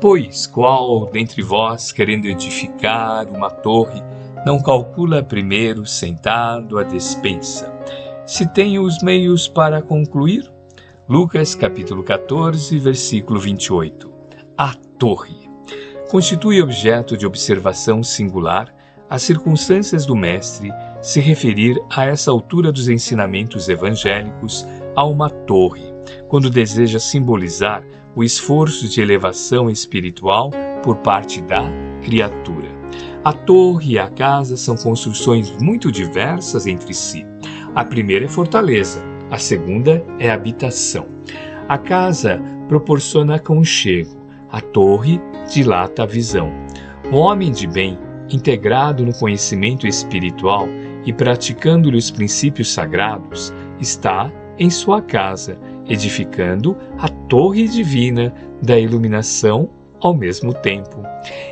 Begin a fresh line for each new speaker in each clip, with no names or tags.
Pois qual dentre vós, querendo edificar uma torre, não calcula primeiro sentado a despensa, se tem os meios para concluir? Lucas capítulo 14, versículo 28. A torre constitui objeto de observação singular as circunstâncias do mestre se referir a essa altura dos ensinamentos evangélicos a uma torre, quando deseja simbolizar o esforço de elevação espiritual por parte da criatura. A torre e a casa são construções muito diversas entre si. A primeira é fortaleza, a segunda é habitação. A casa proporciona aconchego, a torre dilata a visão. O homem de bem, integrado no conhecimento espiritual e praticando-lhe os princípios sagrados, está em sua casa, edificando a torre divina da iluminação ao mesmo tempo.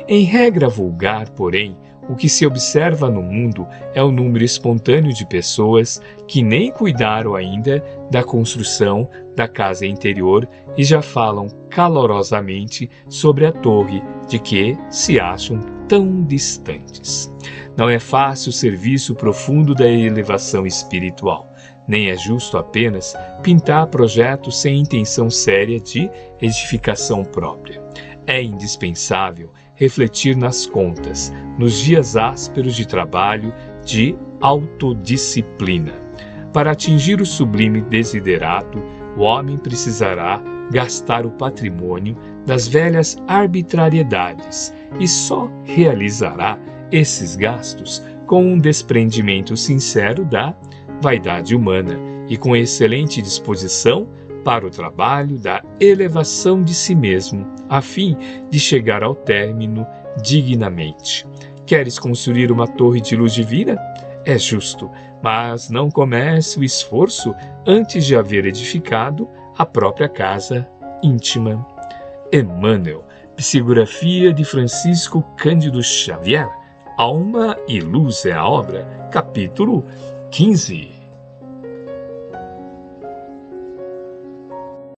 Em regra vulgar, porém, o que se observa no mundo é o número espontâneo de pessoas que nem cuidaram ainda da construção da casa interior e já falam calorosamente sobre a torre de que se acham tão distantes. Não é fácil o serviço profundo da elevação espiritual, nem é justo apenas pintar projetos sem intenção séria de edificação própria. É indispensável refletir nas contas, nos dias ásperos de trabalho, de autodisciplina. Para atingir o sublime desiderato, o homem precisará gastar o patrimônio das velhas arbitrariedades e só realizará esses gastos com um desprendimento sincero da vaidade humana e com excelente disposição para o trabalho da elevação de si mesmo, a fim de chegar ao término dignamente. Queres construir uma torre de luz divina? É justo, mas não comece o esforço antes de haver edificado a própria casa íntima. Emmanuel, psicografia de Francisco Cândido Xavier, Alma e Luz é a obra, capítulo 15.